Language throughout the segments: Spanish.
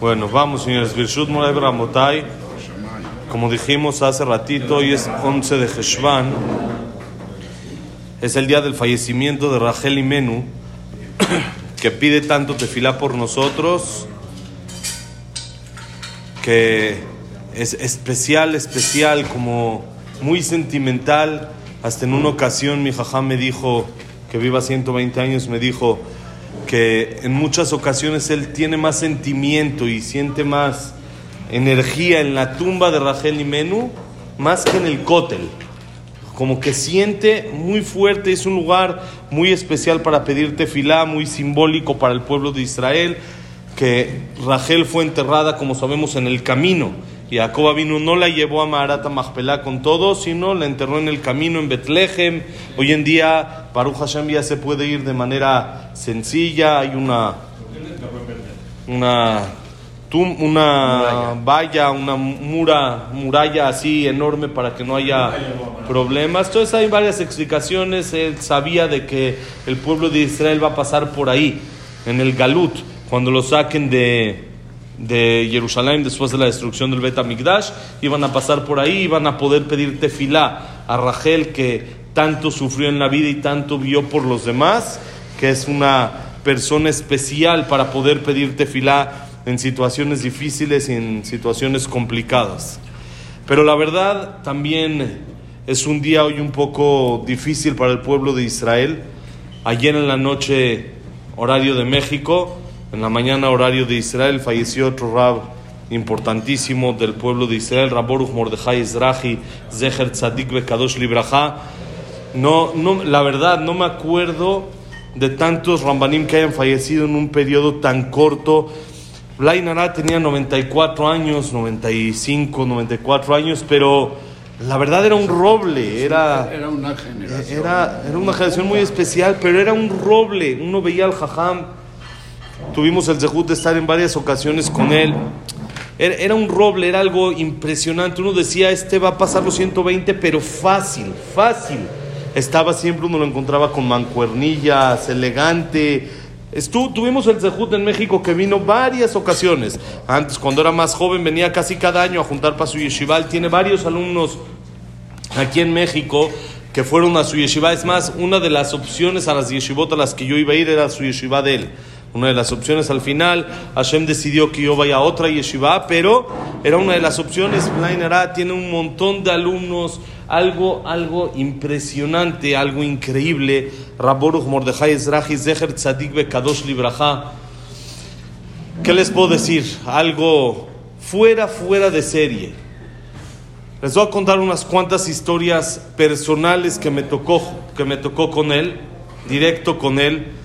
Bueno, vamos, señores. Birshut Moray Ramotai. Como dijimos hace ratito, hoy es 11 de Heshvan. Es el día del fallecimiento de Rachel Imenu, que pide tanto tefilá por nosotros, que es especial, especial, como muy sentimental. Hasta en una ocasión mi jajá me dijo, que viva 120 años, me dijo, que en muchas ocasiones él tiene más sentimiento y siente más energía en la tumba de Rachel y Menú más que en el cótel. Como que siente muy fuerte, es un lugar muy especial para pedir tefilá, muy simbólico para el pueblo de Israel, que Rachel fue enterrada, como sabemos, en el camino. Y Jacob vino, no la llevó a Maharata con todo, sino la enterró en el camino en Betlehem. Hoy en día, Baruch Hashem ya se puede ir de manera sencilla. Hay una, una, una valla, una mura, muralla así enorme para que no haya problemas. Entonces hay varias explicaciones. Él sabía de que el pueblo de Israel va a pasar por ahí, en el Galut, cuando lo saquen de de Jerusalén después de la destrucción del Bet Amigdash, iban a pasar por ahí, iban a poder pedir tefilá a Rachel que tanto sufrió en la vida y tanto vio por los demás, que es una persona especial para poder pedir tefilá en situaciones difíciles y en situaciones complicadas. Pero la verdad también es un día hoy un poco difícil para el pueblo de Israel. Ayer en la noche, horario de México, en la mañana, horario de Israel, falleció otro rab importantísimo del pueblo de Israel, Raboruch Mordechai Ezrahi, Zeher Tzadik Bekadosh Libraja. No, no, la verdad, no me acuerdo de tantos Rambanim que hayan fallecido en un periodo tan corto. Blainara tenía 94 años, 95, 94 años, pero la verdad era un roble, era, era una generación. Era, era una generación muy especial, pero era un roble. Uno veía al Jajam Tuvimos el zehut de estar en varias ocasiones con él. Era un roble, era algo impresionante. Uno decía, este va a pasar los 120, pero fácil, fácil. Estaba siempre, uno lo encontraba con mancuernillas, elegante. Estuvo, tuvimos el Zehut en México que vino varias ocasiones. Antes, cuando era más joven, venía casi cada año a juntar para su yeshiva. tiene varios alumnos aquí en México que fueron a su yeshiva. Es más, una de las opciones a las yeshivot a las que yo iba a ir era su yeshiva de él una de las opciones al final. Hashem decidió que yo vaya a otra yeshiva, pero era una de las opciones. Blainara tiene un montón de alumnos, algo, algo impresionante, algo increíble. Raboruch Mordechai Ezrahi Zeher Tzadik Bekadosh. ¿Qué les puedo decir? Algo fuera, fuera de serie. Les voy a contar unas cuantas historias personales que me tocó, que me tocó con él, directo con él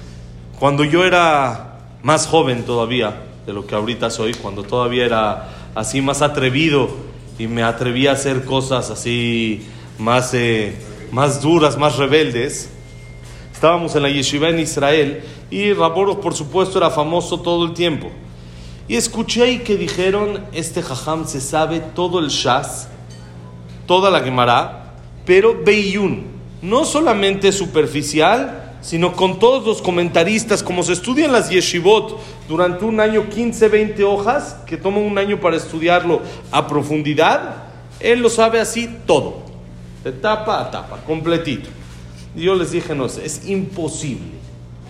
cuando yo era más joven todavía de lo que ahorita soy, cuando todavía era así más atrevido y me atrevía a hacer cosas así más, eh, más duras, más rebeldes, estábamos en la yeshiva en Israel y Raboros por supuesto era famoso todo el tiempo. Y escuché ahí que dijeron, este jajam se sabe todo el shas, toda la Gemara, pero Beyun, no solamente superficial, sino con todos los comentaristas, como se estudian las yeshivot durante un año, 15, 20 hojas, que toma un año para estudiarlo a profundidad, él lo sabe así todo, de tapa a tapa, completito. Y yo les dije, no, es imposible,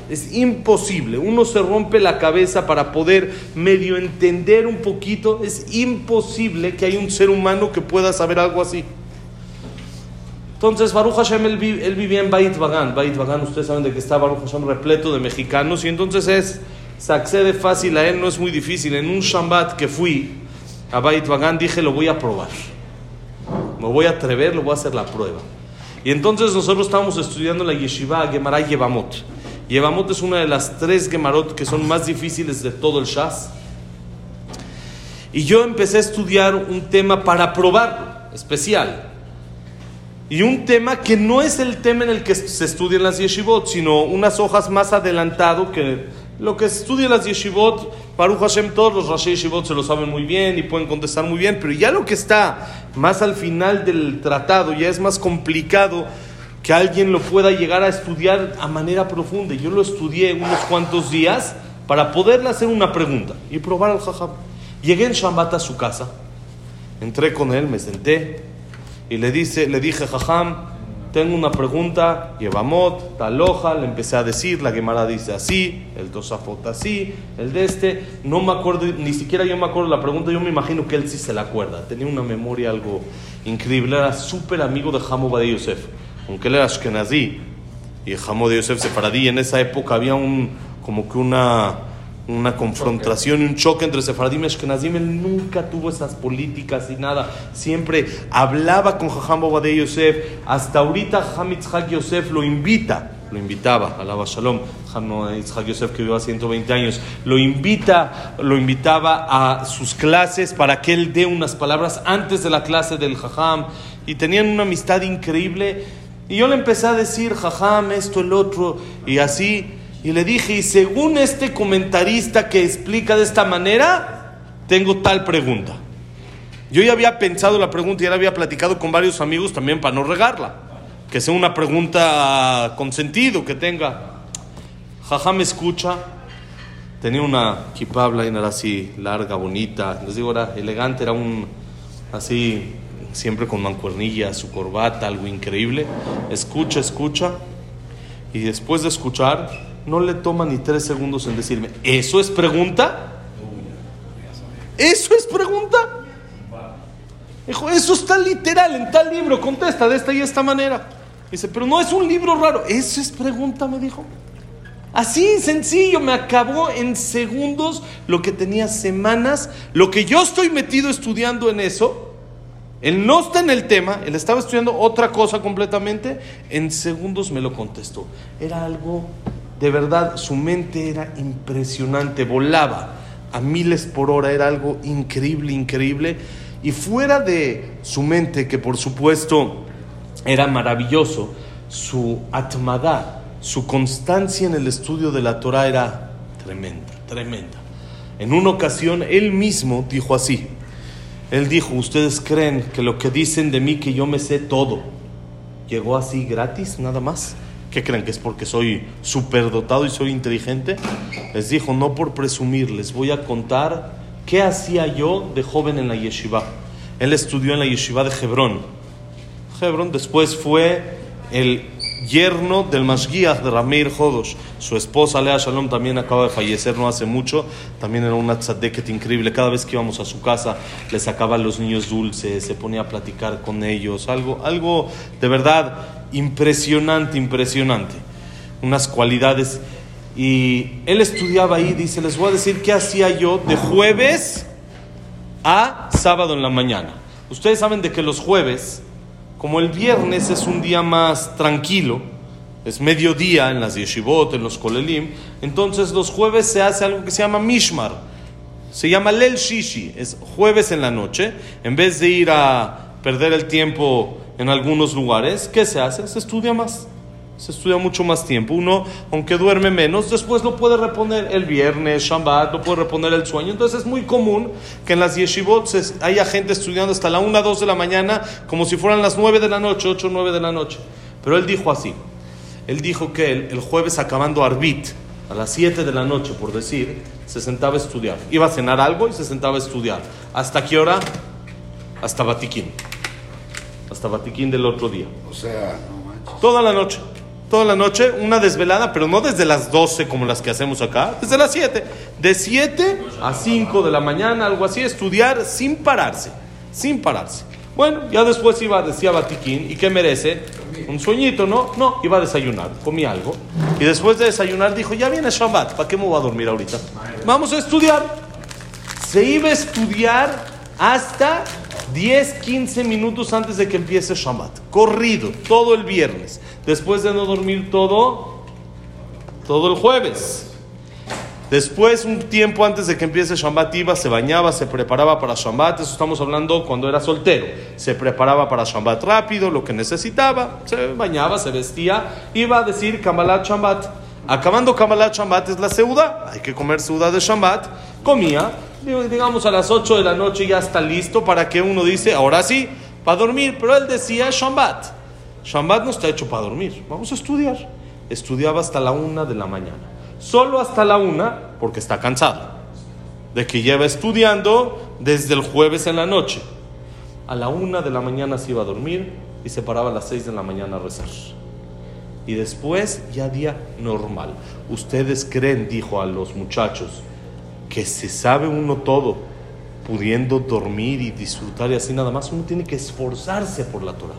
es imposible. Uno se rompe la cabeza para poder medio entender un poquito, es imposible que haya un ser humano que pueda saber algo así. Entonces, Baruch Hashem, él, vivía en Bait Bagan. Bait Bagan, ustedes saben de que está Baruch Hashem repleto de mexicanos. Y entonces es, se accede fácil a él, no es muy difícil. En un Shambat que fui a Bait Bagan, dije, lo voy a probar. Me voy a atrever, lo voy a hacer la prueba. Y entonces nosotros estábamos estudiando la Yeshiva Gemara Yevamot. Yevamot es una de las tres Gemarot que son más difíciles de todo el Shas. Y yo empecé a estudiar un tema para probarlo, especial. Y un tema que no es el tema en el que se estudian las yeshivot, sino unas hojas más adelantado que lo que se las yeshivot, Baruch Hashem, todos los Rashi Yeshivot se lo saben muy bien y pueden contestar muy bien, pero ya lo que está más al final del tratado ya es más complicado que alguien lo pueda llegar a estudiar a manera profunda. Yo lo estudié unos cuantos días para poderle hacer una pregunta y probar al jajam. Llegué en Shabbat a su casa, entré con él, me senté y le, dice, le dije, Jajam, tengo una pregunta, Yevamot, Taloja, le empecé a decir, la Gemara dice así, el Tosafot así, el de este, no me acuerdo, ni siquiera yo me acuerdo la pregunta, yo me imagino que él sí se la acuerda, tenía una memoria algo increíble, era súper amigo de Hamo de Yosef, aunque él era Ashkenazi, y Hamo de Yosef Sefaradí, en esa época había un, como que una una confrontación y un choque entre Sefaradim y Ashkenazim. Él nunca tuvo esas políticas y nada. Siempre hablaba con Jajam de Yosef. Hasta ahorita Hamitzhak Yosef lo invita, lo invitaba, alaba Shalom, Yitzhak Yosef que vivió 120 años, lo invita, lo invitaba a sus clases para que él dé unas palabras antes de la clase del Jajam. Y tenían una amistad increíble. Y yo le empecé a decir, Jajam, esto, el otro, y así. Y le dije, y según este comentarista que explica de esta manera, tengo tal pregunta. Yo ya había pensado la pregunta y ya la había platicado con varios amigos también para no regarla. Que sea una pregunta con sentido, que tenga. Jaja me escucha. Tenía una kipabla era así larga, bonita. Les digo, era elegante, era un así, siempre con mancuernilla, su corbata, algo increíble. Escucha, escucha. Y después de escuchar, no le toma ni tres segundos en decirme, ¿eso es pregunta? ¿Eso es pregunta? Dijo, eso está literal en tal libro, contesta de esta y esta manera. Dice, pero no es un libro raro, eso es pregunta, me dijo. Así sencillo, me acabó en segundos lo que tenía semanas, lo que yo estoy metido estudiando en eso. Él no está en el tema, él estaba estudiando otra cosa completamente. En segundos me lo contestó. Era algo de verdad, su mente era impresionante, volaba a miles por hora, era algo increíble, increíble. Y fuera de su mente, que por supuesto era maravilloso, su atmada, su constancia en el estudio de la Torah era tremenda, tremenda. En una ocasión él mismo dijo así, él dijo, ustedes creen que lo que dicen de mí que yo me sé todo, llegó así gratis, nada más. ¿Qué creen que es porque soy superdotado y soy inteligente? Les dijo, no por presumir, les voy a contar qué hacía yo de joven en la yeshiva. Él estudió en la yeshiva de Hebrón. Hebrón después fue el yerno del Mashgiach de Rameir Jodosh. Su esposa, Lea Shalom, también acaba de fallecer no hace mucho. También era una tzadeket increíble. Cada vez que íbamos a su casa, le sacaba a los niños dulces, se ponía a platicar con ellos. Algo, algo de verdad impresionante, impresionante. Unas cualidades. Y él estudiaba ahí, dice, les voy a decir qué hacía yo de jueves a sábado en la mañana. Ustedes saben de que los jueves como el viernes es un día más tranquilo, es mediodía en las yeshivot, en los kolelim, entonces los jueves se hace algo que se llama mishmar. Se llama lel shishi, es jueves en la noche. En vez de ir a perder el tiempo en algunos lugares, ¿qué se hace? Se estudia más se estudia mucho más tiempo. Uno, aunque duerme menos, después lo puede reponer el viernes, Shabbat, lo puede reponer el sueño. Entonces es muy común que en las yeshivot haya gente estudiando hasta la 1, 2 de la mañana, como si fueran las 9 de la noche, 8, 9 de la noche. Pero él dijo así, él dijo que el, jueves acabando Arbit, a las 7 de la noche, por decir, se sentaba a estudiar. Iba a cenar algo y se sentaba a estudiar. ¿Hasta qué hora? Hasta Batiquín. Hasta Batiquín del otro día. O sea, Toda la noche toda la noche, una desvelada, pero no desde las 12 como las que hacemos acá, desde las 7. De 7 a 5 de la mañana, algo así, estudiar sin pararse, sin pararse. Bueno, ya después iba, decía Batiquín, ¿y qué merece? Un sueñito, ¿no? No, iba a desayunar, comí algo. Y después de desayunar dijo, ya viene Shabbat, ¿para qué me voy a dormir ahorita? Vamos a estudiar. Se iba a estudiar hasta 10, 15 minutos antes de que empiece Shabbat. Corrido, todo el viernes. Después de no dormir todo, todo el jueves. Después, un tiempo antes de que empiece Shabbat, iba, se bañaba, se preparaba para Shabbat. Eso estamos hablando cuando era soltero. Se preparaba para Shabbat rápido, lo que necesitaba. Se bañaba, se vestía. Iba a decir Kamalat Shabbat. Acabando Kamalat Shabbat es la seuda. Hay que comer seuda de Shabbat. Comía digamos a las 8 de la noche ya está listo para que uno dice, ahora sí, para dormir. Pero él decía Shambat. Shambat no está hecho para dormir. Vamos a estudiar. Estudiaba hasta la una de la mañana. Solo hasta la una porque está cansado. de que lleva estudiando desde el jueves en la noche. A la una de la mañana se iba a dormir y se paraba a las seis de la mañana a rezar. Y después ya día normal. Ustedes creen, dijo a los muchachos, que se sabe uno todo, pudiendo dormir y disfrutar y así nada más. Uno tiene que esforzarse por la Torah.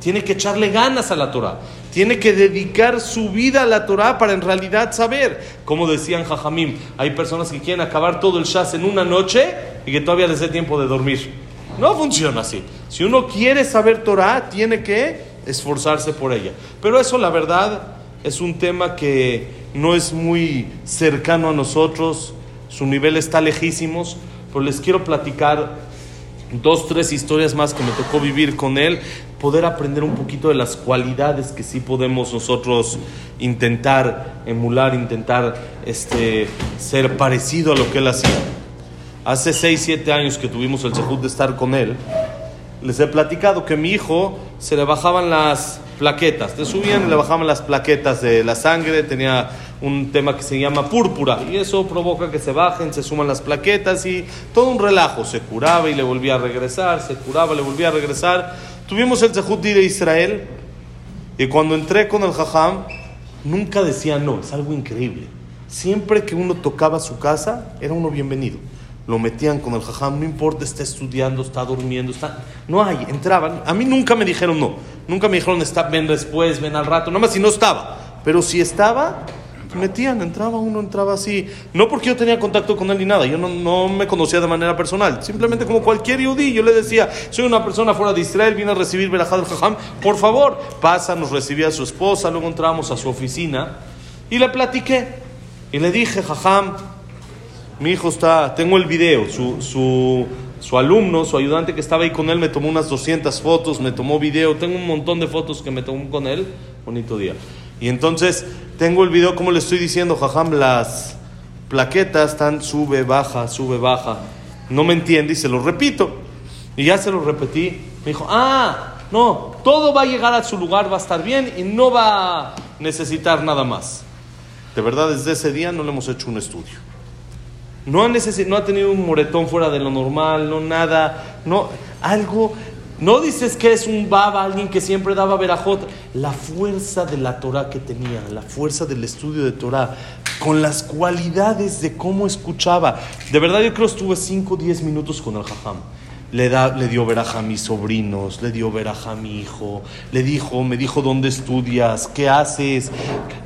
Tiene que echarle ganas a la Torah. Tiene que dedicar su vida a la Torah para en realidad saber. Como decían Jajamim, hay personas que quieren acabar todo el Shas en una noche y que todavía les dé tiempo de dormir. No funciona así. Si uno quiere saber Torah, tiene que esforzarse por ella. Pero eso, la verdad, es un tema que no es muy cercano a nosotros. Su nivel está lejísimos. Pero les quiero platicar dos, tres historias más que me tocó vivir con él, poder aprender un poquito de las cualidades que sí podemos nosotros intentar emular, intentar este, ser parecido a lo que él hacía. Hace 6, 7 años que tuvimos el sejud de estar con él, les he platicado que a mi hijo se le bajaban las plaquetas, le subían y le bajaban las plaquetas de la sangre, tenía un tema que se llama púrpura y eso provoca que se bajen, se suman las plaquetas y todo un relajo, se curaba y le volvía a regresar, se curaba, le volvía a regresar. Tuvimos el Zehut de Israel y cuando entré con el Jajam, nunca decía no, es algo increíble. Siempre que uno tocaba su casa, era uno bienvenido lo metían con el jajam, no importa, está estudiando, está durmiendo, está... No hay, entraban. A mí nunca me dijeron no, nunca me dijeron está, ven después, ven al rato, nada más si no estaba. Pero si estaba, metían, entraba uno, entraba así. No porque yo tenía contacto con él ni nada, yo no, no me conocía de manera personal. Simplemente como cualquier yudí, yo le decía, soy una persona fuera de Israel, vine a recibir Berajá del Jajam, por favor, pasa, nos recibía a su esposa, luego entramos a su oficina y le platiqué. Y le dije, Jajam, mi hijo está, tengo el video, su, su, su, alumno, su ayudante que estaba ahí con él me tomó unas 200 fotos, me tomó video, tengo un montón de fotos que me tomó con él, bonito día. Y entonces tengo el video, como le estoy diciendo, jajam, las plaquetas están sube, baja, sube, baja. No me entiende y se lo repito. Y ya se lo repetí. Me dijo, ah, no, todo va a llegar a su lugar, va a estar bien y no va a necesitar nada más. De verdad, desde ese día no le hemos hecho un estudio. No ha, no ha tenido un moretón fuera de lo normal, no nada, no, algo, no dices que es un baba, alguien que siempre daba verajot, la fuerza de la Torah que tenía, la fuerza del estudio de Torah, con las cualidades de cómo escuchaba. De verdad yo creo que estuve 5 o 10 minutos con el jajam. Le, da, le dio veraja a mis sobrinos, le dio veraja a mi hijo, le dijo, me dijo dónde estudias, qué haces,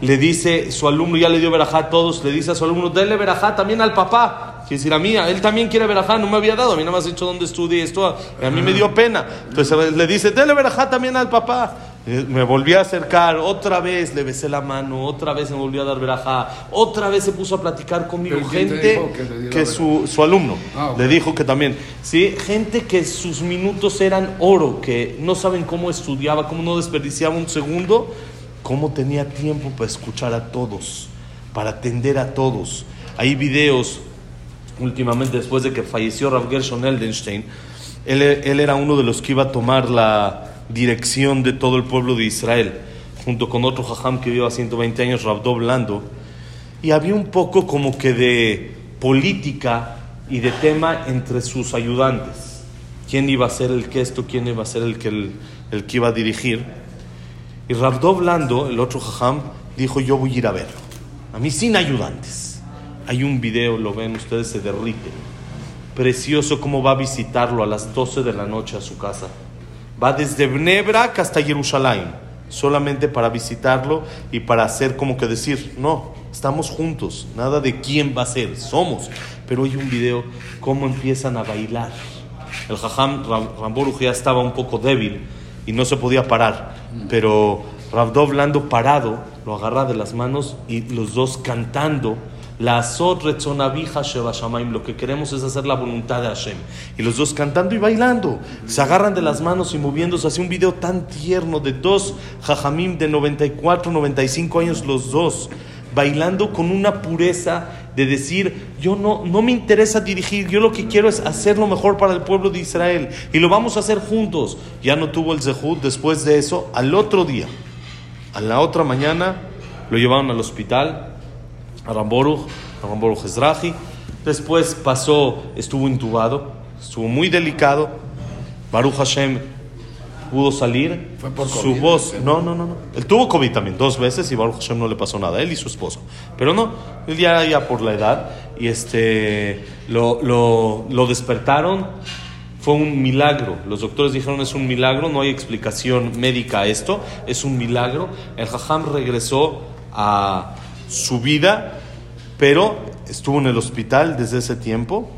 le dice, su alumno ya le dio veraja a todos, le dice a su alumno, denle verajá también al papá, quiere decir a mí, él también quiere verajá, no me había dado, a mí nada más ha dicho dónde estudia esto, a mí me dio pena, entonces le dice, denle verajá también al papá, eh, me volví a acercar, otra vez le besé la mano, otra vez me volvió a dar verajá, otra vez se puso a platicar conmigo. Gente que, su, su, alumno. Ah, le dijo que también, sí, gente que sus minutos eran oro, que no saben cómo estudiaba, cómo no desperdiciaba un segundo, cómo tenía tiempo para escuchar a todos, para atender a todos. Hay videos, últimamente después de que falleció Rav Gershon Eldenstein, él, era uno de los que iba a tomar la dirección de todo el pueblo de Israel, junto con otro jajam que vivió a 120 años, Rabdo Blando, y había un poco como que de política y de tema entre sus ayudantes. ¿Quién iba a ser el que esto? ¿Quién iba a ser el que, el, que iba a dirigir? Y Rabdo Blando, el otro jajam, dijo, yo voy a ir a verlo. A mí sin ayudantes. Hay un video, lo ven ustedes, se derrite. Precioso cómo va a visitarlo a las 12 de la noche a su casa. Va desde Bnebrak hasta Jerusalén, solamente para visitarlo y para hacer como que decir, no, estamos juntos, nada de quién va a ser, somos. Pero hay un video, cómo empiezan a bailar. El Jajam Ramboruj ya estaba un poco débil y no se podía parar, pero Rabdov Lando parado lo agarra de las manos y los dos cantando la Lo que queremos es hacer la voluntad de Hashem. Y los dos cantando y bailando. Se agarran de las manos y moviéndose. Hace un video tan tierno de dos jajamim de 94, 95 años los dos. Bailando con una pureza de decir, yo no, no me interesa dirigir, yo lo que quiero es hacer lo mejor para el pueblo de Israel. Y lo vamos a hacer juntos. Ya no tuvo el zehut después de eso. Al otro día, a la otra mañana, lo llevaron al hospital a Ramboruch, a Ramboruch Ezrahi, Después pasó, estuvo intubado, estuvo muy delicado. Baruch Hashem pudo salir. Fue por su COVID, voz. ¿no? No, no, no, no. Él tuvo COVID también dos veces y Baruch Hashem no le pasó nada, él y su esposo. Pero no, él ya era ya por la edad y este lo, lo, lo despertaron. Fue un milagro. Los doctores dijeron es un milagro, no hay explicación médica a esto, es un milagro. El Jajam regresó a su vida, pero estuvo en el hospital desde ese tiempo.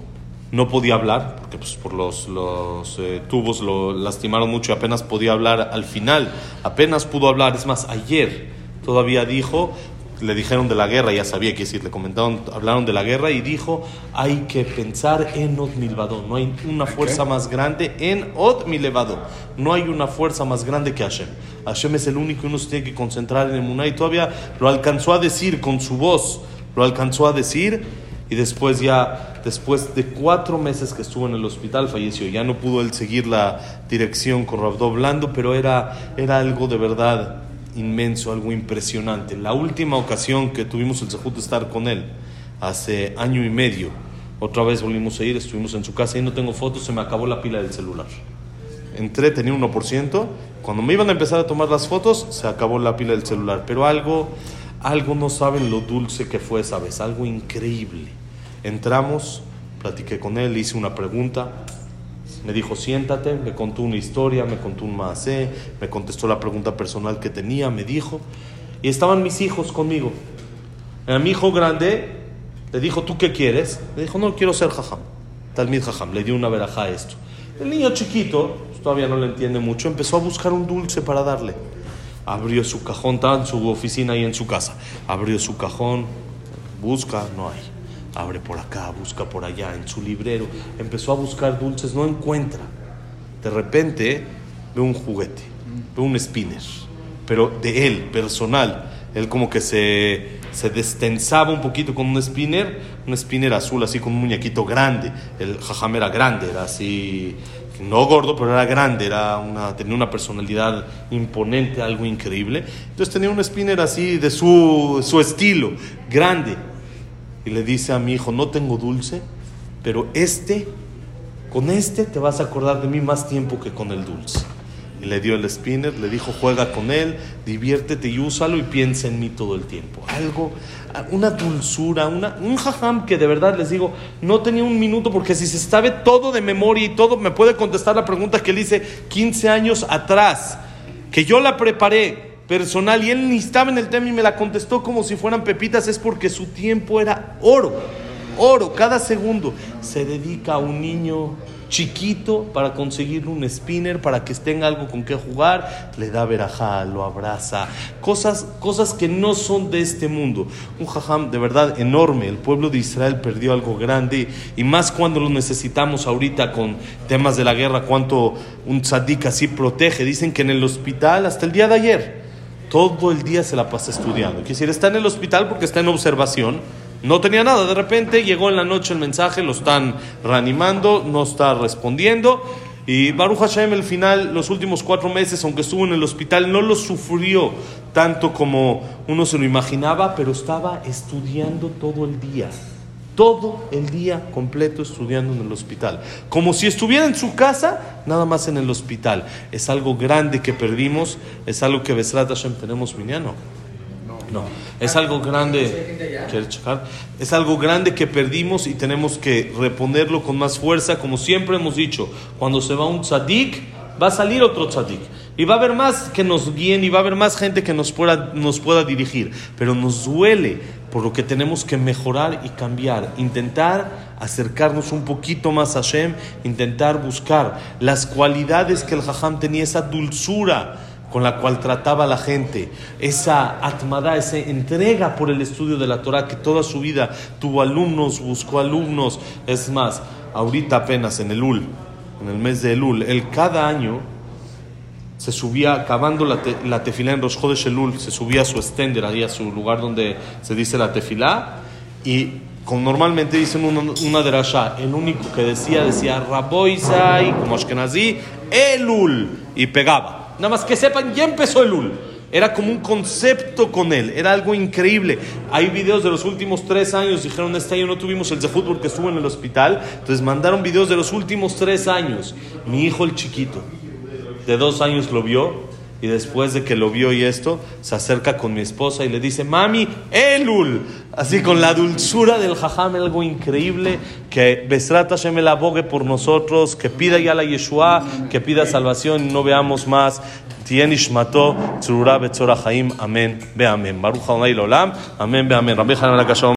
No podía hablar, porque pues, por los, los eh, tubos lo lastimaron mucho y apenas podía hablar al final. Apenas pudo hablar. Es más, ayer todavía dijo, le dijeron de la guerra, ya sabía que decir, le comentaron, hablaron de la guerra y dijo, hay que pensar en Ot Milvado. No hay una fuerza más grande en Ot Milevado. No hay una fuerza más grande que Hashem. Hashem es el único y uno se tiene que concentrar en el Muná y todavía lo alcanzó a decir con su voz, lo alcanzó a decir y después ya, después de cuatro meses que estuvo en el hospital, falleció. Ya no pudo él seguir la dirección con Rabdó Blando, pero era, era algo de verdad inmenso, algo impresionante. La última ocasión que tuvimos el zehut de estar con él, hace año y medio, otra vez volvimos a ir, estuvimos en su casa y no tengo fotos, se me acabó la pila del celular. Entré, tenía un 1%, cuando me iban a empezar a tomar las fotos, se acabó la pila del celular. Pero algo, algo no saben lo dulce que fue esa vez, algo increíble. Entramos, platiqué con él, hice una pregunta, me dijo siéntate, me contó una historia, me contó un maasé, me contestó la pregunta personal que tenía, me dijo, y estaban mis hijos conmigo. A mi hijo grande le dijo, ¿tú qué quieres? Le dijo, no, quiero ser jajam. Talmid jajam, le dio una verajá a esto. El niño chiquito, pues, todavía no le entiende mucho, empezó a buscar un dulce para darle. Abrió su cajón, estaba en su oficina y en su casa. Abrió su cajón, busca, no hay. Abre por acá, busca por allá, en su librero. Empezó a buscar dulces, no encuentra. De repente ve un juguete, ve un spinner, pero de él, personal. Él como que se, se destensaba un poquito con un spinner, un spinner azul así con un muñequito grande. El jajam era grande, era así, no gordo, pero era grande, era una, tenía una personalidad imponente, algo increíble. Entonces tenía un spinner así de su, su estilo, grande. Y le dice a mi hijo, no tengo dulce, pero este, con este te vas a acordar de mí más tiempo que con el dulce. Y le dio el spinner, le dijo, juega con él, diviértete y úsalo y piensa en mí todo el tiempo. Algo, una dulzura, una, un jajam que de verdad les digo, no tenía un minuto porque si se sabe todo de memoria y todo, me puede contestar la pregunta que le hice 15 años atrás, que yo la preparé personal y él ni estaba en el tema y me la contestó como si fueran pepitas, es porque su tiempo era oro, oro, cada segundo. Se dedica a un niño chiquito para conseguirle un spinner, para que tenga algo con qué jugar, le da verajá, lo abraza, cosas, cosas que no son de este mundo. Un jajam de verdad enorme, el pueblo de Israel perdió algo grande y más cuando lo necesitamos ahorita con temas de la guerra, cuánto un tzadik así protege. Dicen que en el hospital hasta el día de ayer, todo el día se la pasa estudiando. Quiere decir, está en el hospital porque está en observación. No tenía nada, de repente llegó en la noche el mensaje, lo están reanimando, no está respondiendo. Y Baruch Hashem, el final, los últimos cuatro meses, aunque estuvo en el hospital, no lo sufrió tanto como uno se lo imaginaba, pero estaba estudiando todo el día. Todo el día completo estudiando en el hospital. Como si estuviera en su casa, nada más en el hospital. Es algo grande que perdimos, es algo que Besrat Hashem tenemos, Miniano. No, es algo grande. ¿Quieres checar? Es algo grande que perdimos y tenemos que reponerlo con más fuerza, como siempre hemos dicho. Cuando se va un tzadik, va a salir otro tzadik. Y va a haber más que nos guíen y va a haber más gente que nos pueda, nos pueda dirigir. Pero nos duele por lo que tenemos que mejorar y cambiar. Intentar acercarnos un poquito más a Hashem, intentar buscar las cualidades que el Jajam tenía, esa dulzura con la cual trataba a la gente, esa atmada, esa entrega por el estudio de la Torah, que toda su vida tuvo alumnos, buscó alumnos. Es más, ahorita apenas en el UL, en el mes de Elul, él cada año se subía, acabando la, la tefilá en Rosh Chodesh Elul, se subía a su estender, ahí a su lugar donde se dice la tefilá, y como normalmente dicen una, una derashá, el único que decía, decía Raboisai, como Ashkenazi, Elul, y pegaba. Nada más que sepan, ya empezó el ul. Era como un concepto con él, era algo increíble. Hay videos de los últimos tres años, dijeron, este año no tuvimos el Zehut porque estuvo en el hospital, entonces mandaron videos de los últimos tres años. Mi hijo el chiquito, de dos años lo vio y después de que lo vio y esto, se acerca con mi esposa y le dice, mami, Elul. Así con la dulzura del jajam, algo increíble, que Besrat Hashem el abogue por nosotros, que pida ya la Yeshua, que pida salvación, no veamos más. Amén. Baruch Adonai Lolam, Amén, Be Amén. Rabbi Hanan